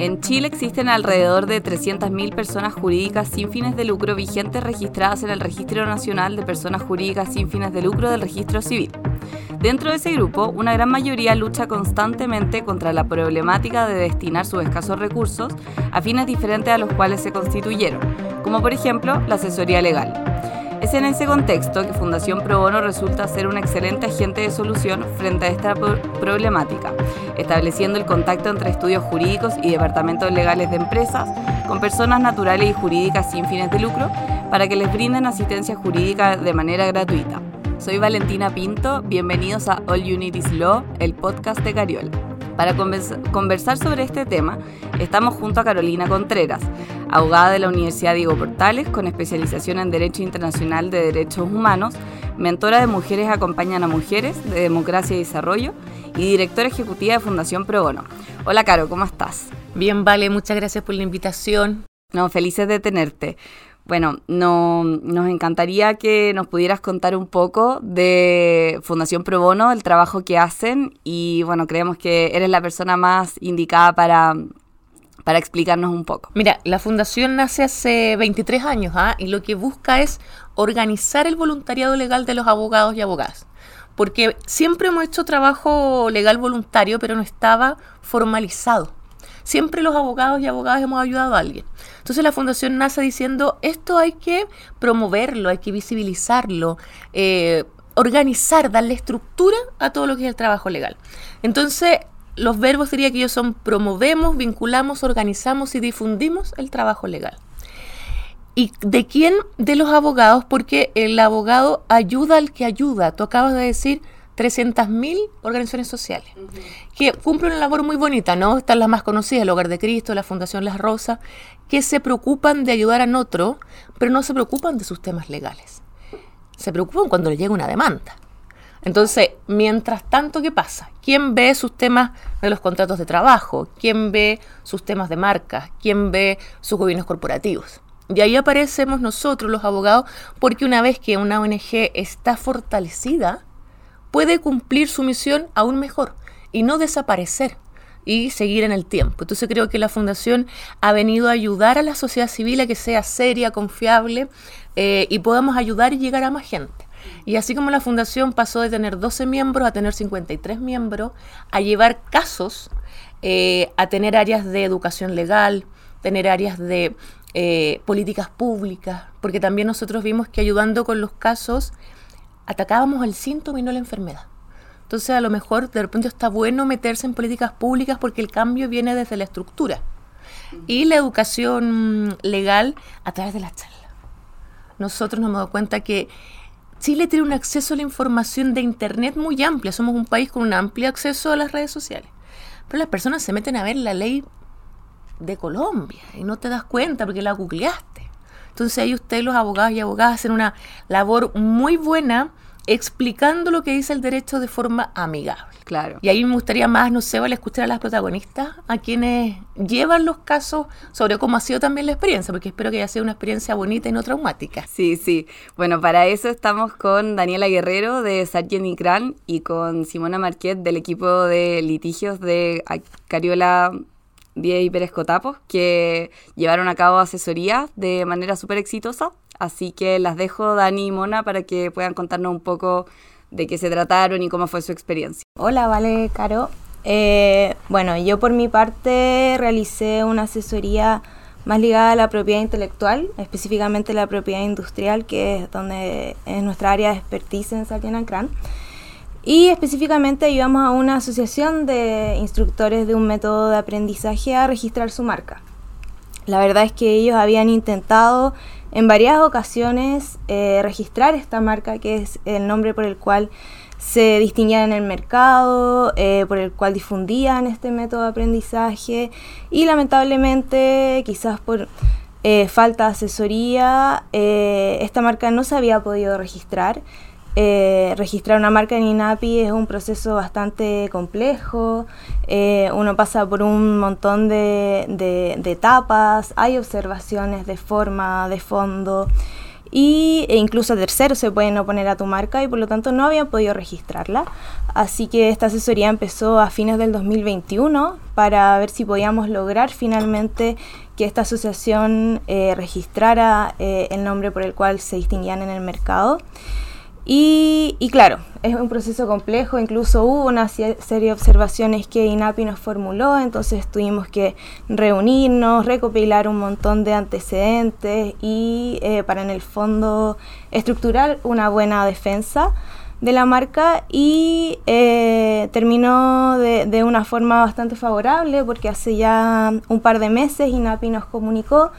En Chile existen alrededor de 300.000 personas jurídicas sin fines de lucro vigentes registradas en el Registro Nacional de Personas Jurídicas sin fines de lucro del Registro Civil. Dentro de ese grupo, una gran mayoría lucha constantemente contra la problemática de destinar sus escasos recursos a fines diferentes a los cuales se constituyeron, como por ejemplo la asesoría legal. Es en ese contexto que Fundación Pro Bono resulta ser un excelente agente de solución frente a esta problemática, estableciendo el contacto entre estudios jurídicos y departamentos legales de empresas con personas naturales y jurídicas sin fines de lucro para que les brinden asistencia jurídica de manera gratuita. Soy Valentina Pinto, bienvenidos a All Unities Law, el podcast de Cariola. Para conversar sobre este tema, estamos junto a Carolina Contreras, abogada de la Universidad Diego Portales con especialización en Derecho Internacional de Derechos Humanos, mentora de Mujeres Acompañan a Mujeres de Democracia y Desarrollo y directora ejecutiva de Fundación Pro Bono. Hola Caro, ¿cómo estás? Bien, vale, muchas gracias por la invitación. No, felices de tenerte. Bueno, no, nos encantaría que nos pudieras contar un poco de Fundación Pro Bono, el trabajo que hacen y bueno, creemos que eres la persona más indicada para, para explicarnos un poco. Mira, la fundación nace hace 23 años ¿ah? y lo que busca es organizar el voluntariado legal de los abogados y abogadas. Porque siempre hemos hecho trabajo legal voluntario, pero no estaba formalizado siempre los abogados y abogadas hemos ayudado a alguien. Entonces la fundación nace diciendo, esto hay que promoverlo, hay que visibilizarlo, eh, organizar, darle estructura a todo lo que es el trabajo legal. Entonces, los verbos diría que ellos son promovemos, vinculamos, organizamos y difundimos el trabajo legal. ¿Y de quién? De los abogados, porque el abogado ayuda al que ayuda. Tú acabas de decir, 300.000 organizaciones sociales que cumplen una labor muy bonita, ¿no? Están las más conocidas, el Hogar de Cristo, la Fundación Las Rosas, que se preocupan de ayudar a otro, pero no se preocupan de sus temas legales. Se preocupan cuando le llega una demanda. Entonces, mientras tanto, ¿qué pasa? ¿Quién ve sus temas de los contratos de trabajo? ¿Quién ve sus temas de marca? ¿Quién ve sus gobiernos corporativos? Y ahí aparecemos nosotros, los abogados, porque una vez que una ONG está fortalecida, puede cumplir su misión aún mejor y no desaparecer y seguir en el tiempo. Entonces creo que la Fundación ha venido a ayudar a la sociedad civil a que sea seria, confiable eh, y podamos ayudar y llegar a más gente. Y así como la Fundación pasó de tener 12 miembros a tener 53 miembros, a llevar casos, eh, a tener áreas de educación legal, tener áreas de eh, políticas públicas, porque también nosotros vimos que ayudando con los casos atacábamos el síntoma y no la enfermedad. Entonces a lo mejor de repente está bueno meterse en políticas públicas porque el cambio viene desde la estructura. Y la educación legal a través de la charla. Nosotros nos hemos dado cuenta que Chile tiene un acceso a la información de Internet muy amplia. Somos un país con un amplio acceso a las redes sociales. Pero las personas se meten a ver la ley de Colombia y no te das cuenta porque la googleaste. Entonces ahí ustedes, los abogados y abogadas, hacen una labor muy buena explicando lo que dice el derecho de forma amigable. Claro. Y ahí me gustaría más, no sé, vale escuchar a las protagonistas, a quienes llevan los casos sobre cómo ha sido también la experiencia, porque espero que haya sido una experiencia bonita y no traumática. Sí, sí. Bueno, para eso estamos con Daniela Guerrero de Sargent Icran y con Simona Marquet del equipo de litigios de Cariola Díaz y Pérez Cotapos, que llevaron a cabo asesoría de manera súper exitosa. Así que las dejo, Dani y Mona, para que puedan contarnos un poco de qué se trataron y cómo fue su experiencia. Hola, vale, Caro. Eh, bueno, yo por mi parte realicé una asesoría más ligada a la propiedad intelectual, específicamente la propiedad industrial, que es donde es nuestra área de expertise en Satya Cran. Y específicamente ayudamos a una asociación de instructores de un método de aprendizaje a registrar su marca. La verdad es que ellos habían intentado en varias ocasiones eh, registrar esta marca, que es el nombre por el cual se distinguían en el mercado, eh, por el cual difundían este método de aprendizaje y lamentablemente quizás por eh, falta de asesoría esta marca no se había podido registrar eh, registrar una marca en INAPI es un proceso bastante complejo, eh, uno pasa por un montón de, etapas, hay observaciones de forma, de fondo, y, e incluso terceros se pueden oponer a tu marca y por lo tanto no habían podido registrarla. Así que esta asesoría empezó a fines del 2021 para ver si podíamos lograr finalmente que esta asociación eh, registrara eh, el nombre por el cual se distinguían en el mercado. Y, claro, es un proceso complejo, incluso hubo una serie de observaciones que INAPI nos formuló, entonces tuvimos que reunirnos, recopilar un montón de antecedentes y eh, para en el fondo estructurar una buena defensa de la marca. Y eh, terminó de, de, una forma bastante favorable porque hace ya un par de meses INAPI nos comunicó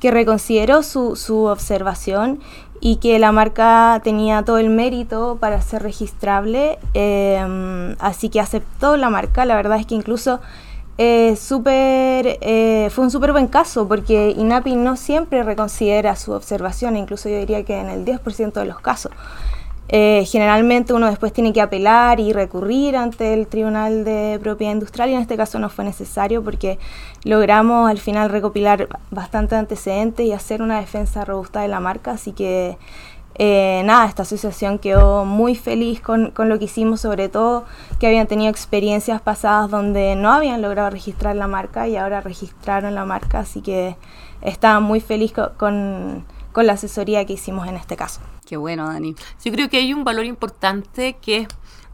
que reconsideró su, su observación y que la marca tenía todo el mérito para ser registrable, em, así que aceptó la marca. La verdad es que incluso eh, super, eh, fue un súper buen caso porque INAPI no siempre reconsidera su observación, incluso yo diría que en el 10% de los casos. Eh, generalmente uno después tiene que apelar y recurrir ante el Tribunal de Propiedad Industrial y en este caso no fue necesario porque logramos al final recopilar bastante antecedentes y hacer una defensa robusta de la marca, así que eh, nada, esta asociación quedó muy feliz con, con, lo que hicimos, sobre todo que habían tenido experiencias pasadas donde no habían logrado registrar la marca y ahora registraron la marca, así que estaba muy feliz con con la asesoría que hicimos en este caso. Qué bueno, Dani. Yo creo que hay un valor importante que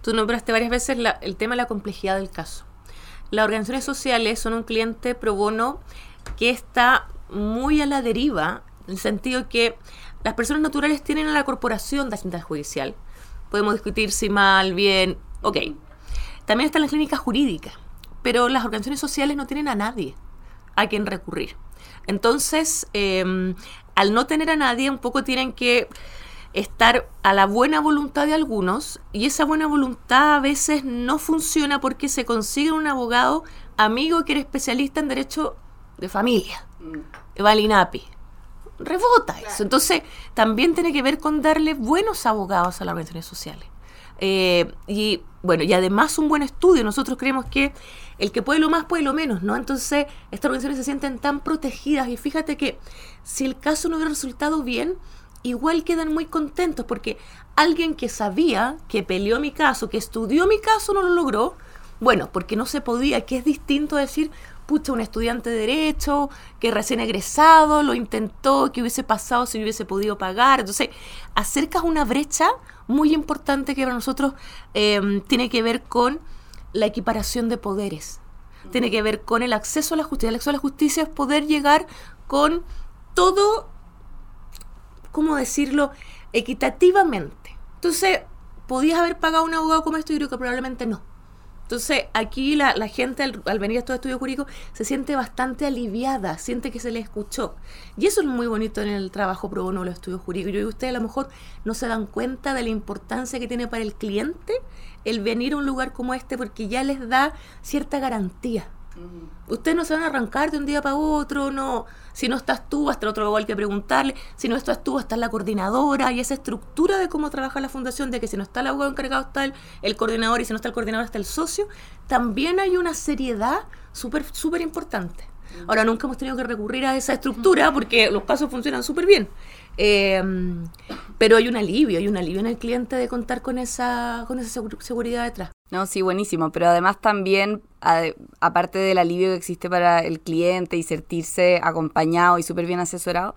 tú nombraste varias veces el tema de la complejidad del caso. Las organizaciones sociales son un cliente pro bono que está muy a la deriva, en el sentido que las personas naturales tienen a la corporación de asistencia judicial. Podemos discutir si mal, bien, ok. También están las clínicas jurídicas, pero las organizaciones sociales no tienen a nadie a quien recurrir. Entonces, em, al no tener a nadie, un poco tienen que estar a la buena voluntad de algunos y esa buena voluntad a veces no funciona porque se consigue un abogado amigo que era especialista en derecho de familia, mm. Valinapi. Rebota eso. Entonces, también tiene que ver con darle buenos abogados a las organizaciones sociales. Eh, y bueno, y además un buen estudio. Nosotros creemos que el que puede lo más puede lo menos, ¿no? Entonces, estas organizaciones se sienten tan protegidas y fíjate que si el caso no hubiera resultado bien, igual quedan muy contentos porque alguien que sabía, que peleó mi caso, que estudió mi caso, no lo logró. Bueno, porque no se podía, que es distinto decir, pucha, un estudiante de derecho que recién egresado lo intentó, que hubiese pasado si hubiese podido pagar. Entonces, acercas una brecha muy importante que para nosotros em, tiene que ver con la equiparación de poderes. Tiene que ver con el acceso a la justicia. El acceso a la justicia es poder llegar con todo, ¿cómo decirlo?, equitativamente. Entonces, ¿podías haber pagado un abogado como esto? Yo creo que probablemente no. Entonces, aquí la, gente al, venir a estos estudios jurídicos se siente bastante aliviada, siente que se le escuchó. Y eso es muy bonito en el trabajo pro bono de los estudios jurídicos. Yo y ustedes a lo mejor no se dan cuenta de la importancia que tiene para el cliente el venir a un lugar como este porque ya les da cierta garantía. Ustedes no se van a arrancar de un día para otro, no. Si no estás tú, hasta el otro igual que preguntarle. Si no estás tú, está la coordinadora y esa estructura de cómo trabaja la fundación, de que si no está el abogado encargado, está el, coordinador y si no está el coordinador, está el socio. También hay una seriedad súper, súper importante. Ahora, nunca hemos tenido que recurrir a esa estructura porque los casos funcionan súper bien. Em, pero hay un alivio, hay un alivio en el cliente de contar con esa, con esa seguridad detrás. No, sí, buenísimo, pero además también, aparte del alivio que existe para el cliente y sentirse acompañado y súper bien asesorado,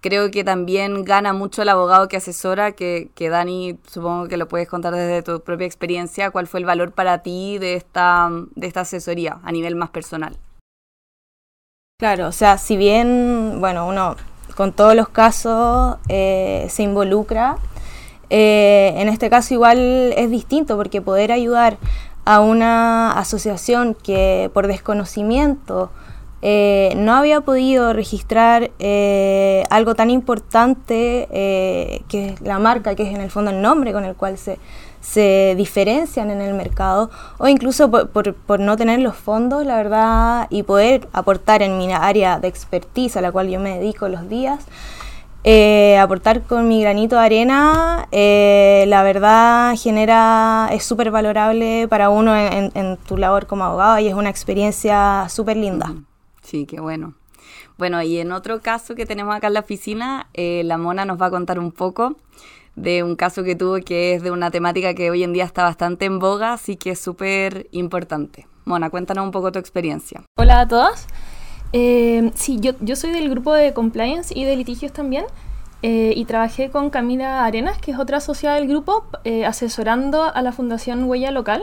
creo que también gana mucho el abogado que asesora, que, que Dani, supongo que lo puedes contar desde tu propia experiencia, cuál fue el valor para ti de esta, de esta asesoría a nivel más personal. Claro, o sea, si bien, bueno, uno con todos los casos eh, se involucra, eh, en este caso igual es distinto porque poder ayudar a una asociación que por desconocimiento eh, no había podido registrar eh, algo tan importante que es la marca, que es en el fondo el nombre con el cual se, se diferencian en el mercado, o incluso por, por, no tener los fondos, la verdad, y poder aportar en mi área de expertise a la cual yo me dedico los días, eh, aportar con mi granito de arena, eh, la verdad genera, es súper valorable para uno en, tu labor como abogado y es una experiencia súper linda. Sí, qué bueno. Bueno, y en otro caso que tenemos acá en la oficina, eh, la Mona nos va a contar un poco de un caso que tuvo que es de una temática que hoy en día está bastante en boga, así que es súper importante. Mona, cuéntanos un poco tu experiencia. Hola a todos. Eh, sí, yo, yo soy del grupo de compliance y de litigios también. Eh, y trabajé con Camila Arenas, que es otra asociada del grupo, asesorando a la Fundación Huella Local.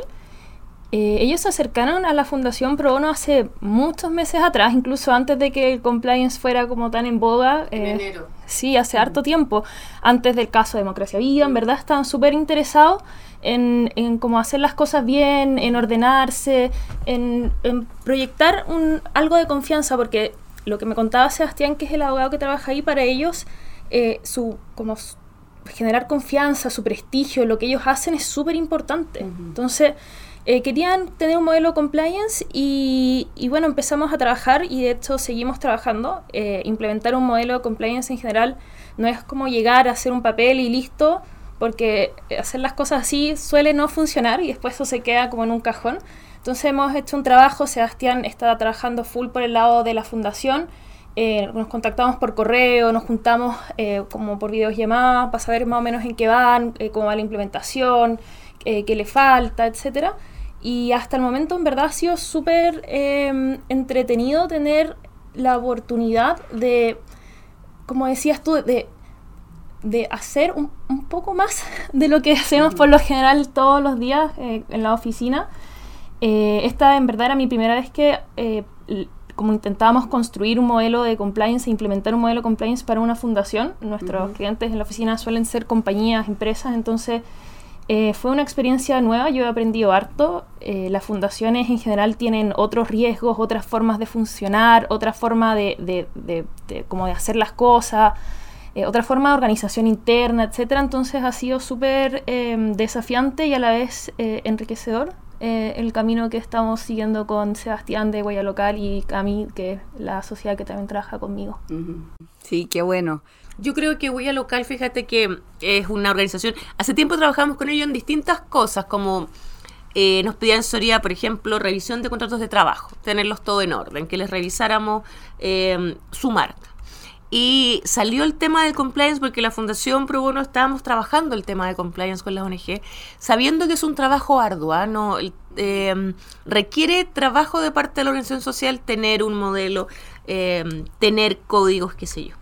Eh, ellos se acercaron a la Fundación Pro Bono hace muchos meses atrás, incluso antes de que el compliance fuera como tan en boga. En enero. Sí, hace harto tiempo. Antes del caso Democracia Viva, en verdad estaban súper interesados en, en cómo hacer las cosas bien, en ordenarse, en, en proyectar un, algo de confianza, porque lo que me contaba Sebastián, que es el abogado que trabaja ahí, para ellos eh, su, como generar confianza, su prestigio, lo que ellos hacen es súper importante. Entonces, eh, querían tener un modelo compliance y, bueno, empezamos a trabajar y de hecho seguimos trabajando. Eh, implementar un modelo de compliance en general no es como llegar a hacer un papel y listo, porque hacer las cosas así suele no funcionar y después eso se queda como en un cajón. Entonces hemos hecho un trabajo, Sebastián está trabajando full por el lado de la fundación eh, nos contactamos por correo, nos juntamos como por videollamadas para saber más o menos en qué van, cómo va la implementación, qué le falta, etc. Y hasta el momento en verdad ha sido súper em, entretenido tener la oportunidad de, como decías tú, de, de hacer un, un, poco más de lo que hacemos por lo general todos los días en la oficina. esta en verdad era mi primera vez que como intentábamos construir un modelo de compliance e implementar un modelo de compliance para una fundación. Nuestros uh -huh. clientes en la oficina suelen ser compañías, empresas, entonces eh, fue una experiencia nueva, yo he aprendido harto. Eh, las fundaciones en general tienen otros riesgos, otras formas de funcionar, otra forma de, de, como de hacer las cosas. Eh, otra forma de organización interna, etcétera. Entonces ha sido súper eh, desafiante y a la vez eh, enriquecedor eh, el camino que estamos siguiendo con Sebastián de Huella Local y Cami, que es la sociedad que también trabaja conmigo. Sí, qué bueno. Yo creo que Huella Local, fíjate que es una organización, hace tiempo trabajamos con ellos en distintas cosas, como eh, nos pedían asesoría, por ejemplo, revisión de contratos de trabajo, tenerlos todo en orden, que les revisáramos eh, su marca. Y salió el tema del compliance porque la Fundación Pro Bono estábamos trabajando el tema de compliance con las ONG, sabiendo que es un trabajo arduo, ¿eh? no, eh, requiere trabajo de parte de la organización social tener un modelo, eh, tener códigos, qué sé yo.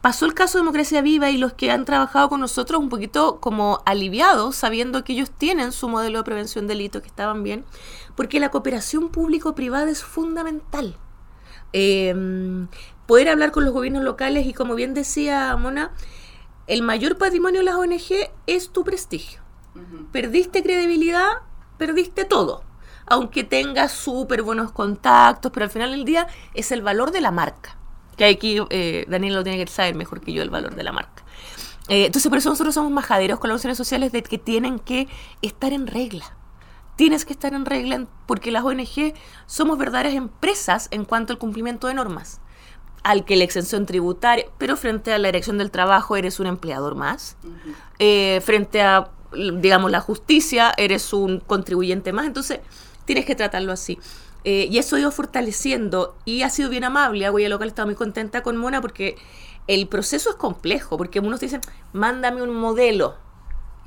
Pasó el caso de Democracia Viva y los que han trabajado con nosotros un poquito como aliviados, sabiendo que ellos tienen su modelo de prevención de delitos que estaban bien, porque la cooperación público-privada es fundamental. Eh, poder hablar con los gobiernos locales y como bien decía Mona, el mayor patrimonio de las ONG es tu prestigio. Uh -huh. Perdiste credibilidad, perdiste todo. Aunque tengas súper buenos contactos, pero al final del día es el valor de la marca. Que aquí eh, Daniel lo tiene que saber mejor que yo, el valor de la marca. Eh, entonces, por eso nosotros somos majaderos con las organizaciones sociales de que tienen que estar en regla tienes que estar en regla porque las ONG somos verdaderas empresas en cuanto al cumplimiento de normas. Al que la exención tributaria, pero frente a la dirección del trabajo eres un empleador más. Uh -huh. eh, frente a, digamos, la justicia eres un contribuyente más. Entonces, tienes que tratarlo así. Eh, y eso ha ido fortaleciendo y ha sido bien amable. Huella Local está muy contenta con Mona porque el proceso es complejo, porque unos dicen, mándame un modelo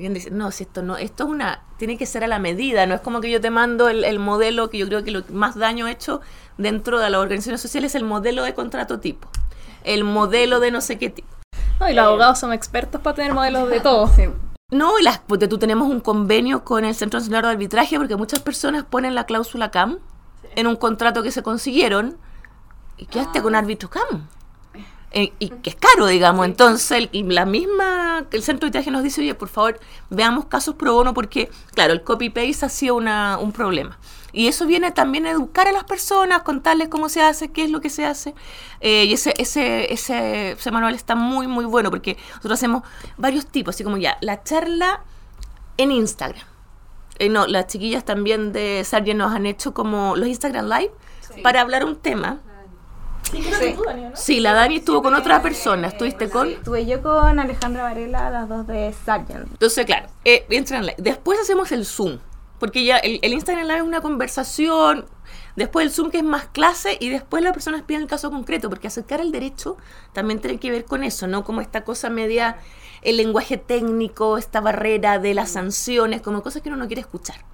y dice, no, si esto no, esto es una, tiene que ser a la medida, no es como que yo te mando el, el modelo que yo creo que lo más daño hecho dentro de las organizaciones sociales es el modelo de contrato tipo, el modelo de no sé qué tipo. No, y los eh, abogados son expertos para tener modelos de todo. Sí. No, y las, pues tú tenemos un convenio con el Centro Nacional de Arbitraje porque muchas personas ponen la cláusula CAM sí. en un contrato que se consiguieron y quedaste ah. con árbitro CAM. Eh, y que es caro, digamos. Entonces, el, la misma, el centro de viaje nos dice, oye, por favor, veamos casos pro bono, porque, claro, el copy-paste ha sido una, un problema. Y eso viene también a educar a las personas, contarles cómo se hace, qué es lo que se hace. Eh, y ese, ese, ese, ese manual está muy, muy bueno, porque nosotros hacemos varios tipos, así como ya, la charla en Instagram. Eh, no, las chiquillas también de Sargent nos han hecho como los Instagram Live sí. para hablar un tema Sí, sí. Tú, Dani, ¿no? sí, la Dani estuvo con otra persona. ¿Estuviste con? Sí, estuve yo con Alejandra Varela, las dos de Sargent. Entonces, claro, eh, entran Después hacemos el Zoom, Porque ya el, el Instagram Live es una conversación, después el Zoom que es más clase y después las personas piden el caso concreto, porque acercar el derecho también tiene que ver con eso, ¿no? Como esta cosa media, el lenguaje técnico, esta barrera de las sanciones, como cosas que uno no quiere escuchar.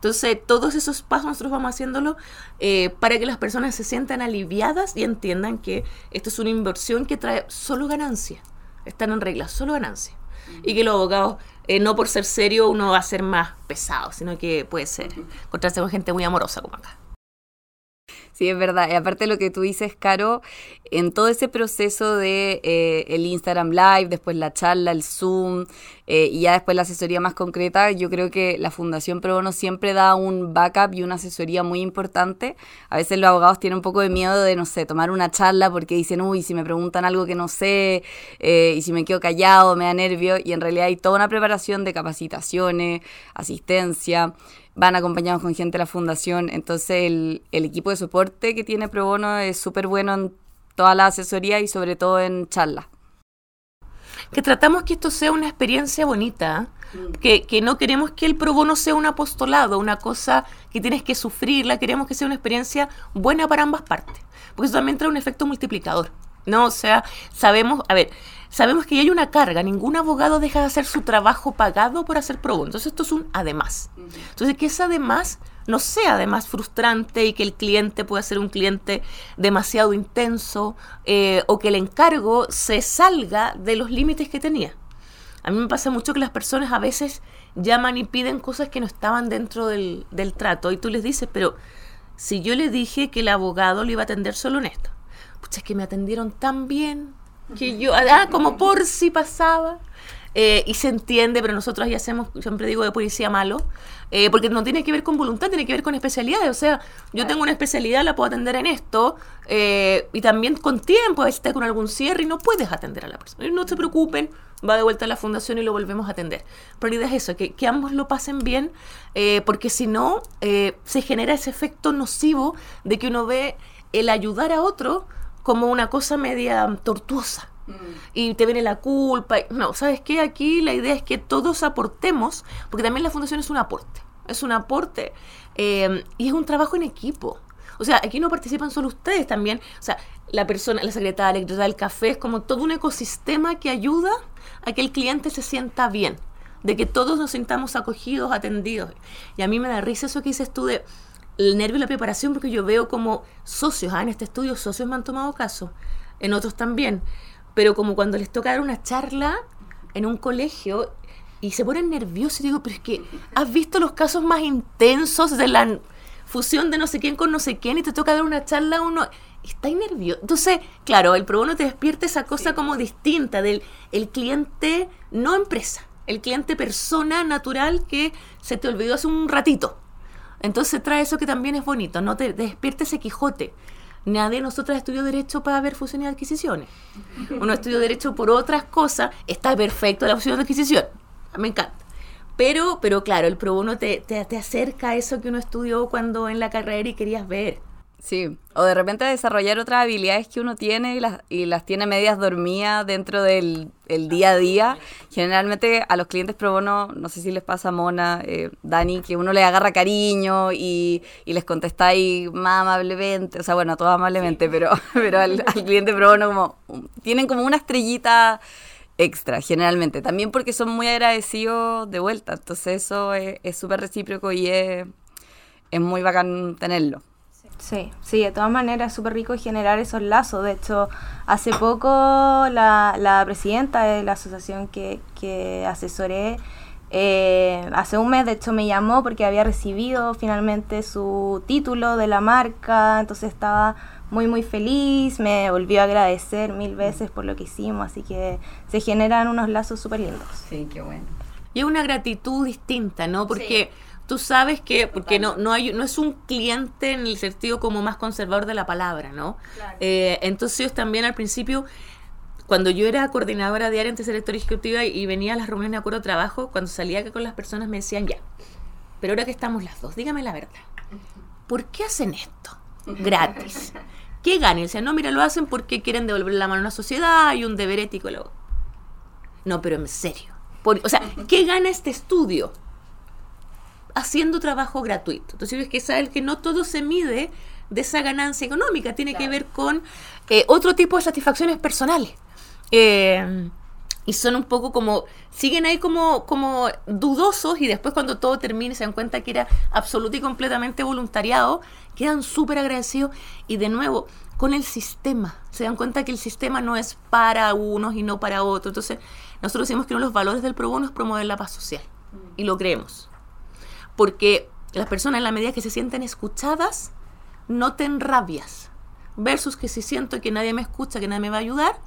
Entonces, todos esos pasos nosotros vamos haciéndolo eh, para que las personas se sientan aliviadas y entiendan que esto es una inversión que trae solo ganancia. Están en regla, solo ganancia. Y que los abogados eh, no por ser serio uno va a ser más pesado, sino que puede ser encontrarse con gente muy amorosa como acá. Sí, es verdad. Y aparte lo que tú dices, Caro, en todo ese proceso de eh, el Instagram Live, después la charla, el Zoom eh, y ya después la asesoría más concreta, yo creo que la Fundación Pro Bono siempre da un backup y una asesoría muy importante. A veces los abogados tienen un poco de miedo de, no sé, tomar una charla porque dicen, uy, si me preguntan algo que no sé eh, y si me quedo callado, me da nervio. Y en realidad hay toda una preparación de capacitaciones, asistencia van acompañados con gente de la fundación. Entonces el, el equipo de soporte que tiene Pro Bono es súper bueno en toda la asesoría y sobre todo en charlas. Que tratamos que esto sea una experiencia bonita, que, que, no queremos que el pro bono sea un apostolado, una cosa que tienes que sufrirla, queremos que sea una experiencia buena para ambas partes, porque eso también trae un efecto multiplicador. ¿no? O sea, sabemos, a ver, sabemos que hay una carga, ningún abogado deja de hacer su trabajo pagado por hacer pro bono. Entonces esto es un además. Entonces que ese además no sea además frustrante y que el cliente pueda ser un cliente demasiado intenso eh, o que el encargo se salga de los límites que tenía. A mí me pasa mucho que las personas a veces llaman y piden cosas que no estaban dentro del, del trato y tú les dices, pero si yo le dije que el abogado le iba a atender solo honesto, pucha, es que me atendieron tan bien que yo, ah, como por si pasaba. Eh, y se entiende, pero nosotros ya hacemos, siempre digo, de policía malo, eh, porque no tiene que ver con voluntad, tiene que ver con especialidades. O sea, yo tengo una especialidad, la puedo atender en esto, eh, y también con tiempo, a veces está con algún cierre y no puedes atender a la persona. no se preocupen, va de vuelta a la fundación y lo volvemos a atender. Pero la idea es eso, que, que ambos lo pasen bien, porque si no, se genera ese efecto nocivo de que uno ve el ayudar a otro como una cosa media tortuosa. Mm. Y te viene la culpa. No, ¿sabes qué? Aquí la idea es que todos aportemos, porque también la fundación es un aporte. Es un aporte eh, y es un trabajo en equipo. O sea, aquí no participan solo ustedes también. O sea, la persona, la secretaria, el el café, es como todo un ecosistema que ayuda a que el cliente se sienta bien. De que todos nos sintamos acogidos, atendidos. Y a mí me da risa eso que dices tú de el nervio y la preparación, porque yo veo como socios, ¿ah? en este estudio socios me han tomado caso, en otros también, pero como cuando les toca dar una charla en un colegio y se ponen nerviosos y digo, pero es que has visto los casos más intensos de la fusión de no sé quién con no sé quién y te toca dar una charla a uno está nervioso. Entonces, claro, el pro bono te despierta esa cosa como distinta del el cliente no empresa, el cliente persona natural que se te olvidó hace un ratito. Entonces trae eso que también es bonito, no te, despierte ese Quijote. Nadie de nosotros estudió Derecho para ver fusiones y adquisiciones. Uno estudió Derecho por otras cosas, está perfecto la fusión de adquisición. Me encanta. Pero, pero claro, el pro bono te, te, te acerca a eso que uno estudió cuando en la carrera y querías ver. Sí, o de repente desarrollar otras habilidades que uno tiene y las, y las tiene medias dormidas dentro del día a día. Generalmente a los clientes pro bono, no sé si les pasa Mona, eh, Dani, que uno le agarra cariño y, y, les contesta ahí más amablemente, o sea, bueno, todo amablemente, pero, pero al, al, cliente pro bono como, tienen como una estrellita extra, generalmente. También porque son muy agradecidos de vuelta, entonces eso es súper recíproco y es, es muy bacán tenerlo. Sí, sí, de todas maneras es súper rico generar esos lazos. De hecho, hace poco la, la presidenta de la asociación que, que asesoré, eh, hace un mes de hecho me llamó porque había recibido finalmente su título de la marca, entonces estaba muy muy feliz, me volvió a agradecer mil veces por lo que hicimos, así que se generan unos lazos súper lindos. Sí, qué bueno. Y una gratitud distinta, ¿no? Porque... Sí tú sabes que, porque no, no, hay, no es un cliente en el sentido como más conservador de la palabra, ¿no? Eh, entonces también al principio, cuando yo era coordinadora diaria antes de directora ejecutiva y, venía a las reuniones de acuerdo de trabajo, cuando salía acá con las personas me decían, ya, pero ahora que estamos las dos, dígame la verdad, ¿por qué hacen esto gratis? ¿Qué ganan? Y decían, no, mira, lo hacen porque quieren devolver la mano a la sociedad, hay un deber ético. Luego. No, pero en serio. o sea, ¿qué gana este estudio? Haciendo trabajo gratuito. Entonces hay que saber que no todo se mide de esa ganancia económica, tiene que ver con eh, otro tipo de satisfacciones personales. Eh, y son un poco como, siguen ahí como, como dudosos y después cuando todo termine se dan cuenta que era absoluto y completamente voluntariado, quedan súper agradecidos y de nuevo con el sistema, se dan cuenta que el sistema no es para unos y no para otros. Entonces nosotros decimos que uno de los valores del pro bono es promover la paz social y lo creemos. Porque las personas en la medida que se sienten escuchadas, noten rabias versus que si siento que nadie me escucha, que nadie me va a ayudar,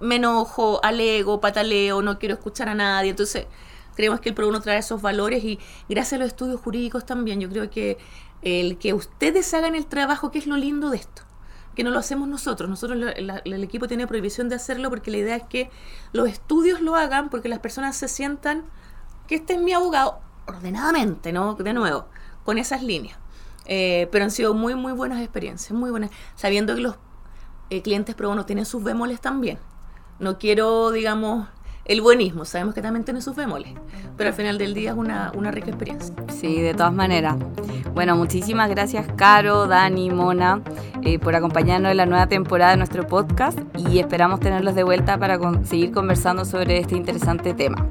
me enojo, alego, pataleo, no quiero escuchar a nadie. Entonces, creemos que el PRO trae esos valores y gracias a los estudios jurídicos también, yo creo que el que ustedes hagan el trabajo, que es lo lindo de esto, que no lo hacemos nosotros. Nosotros, el equipo tiene prohibición de hacerlo porque la idea es que los estudios lo hagan porque las personas se sientan que este es mi abogado ordenadamente, ¿no? De nuevo, con esas líneas. Eh, pero han sido muy, muy buenas experiencias, muy buenas, sabiendo que los eh, clientes pro bono tienen sus bemoles también. No quiero, digamos, el buenismo, sabemos que también tiene sus bemoles, pero al final del día es una, una rica experiencia. Sí, de todas maneras. Bueno, muchísimas gracias Caro, Dani, Mona, eh, por acompañarnos en la nueva temporada de nuestro podcast y esperamos tenerlos de vuelta para seguir conversando sobre este interesante tema.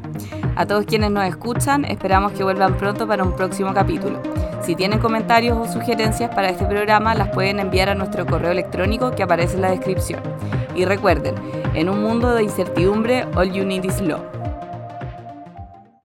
A todos quienes nos escuchan, esperamos que vuelvan pronto para un próximo capítulo. Si tienen comentarios o sugerencias para este programa, las pueden enviar a nuestro correo electrónico que aparece en la descripción. Y recuerden, en un mundo de incertidumbre, all you need is law.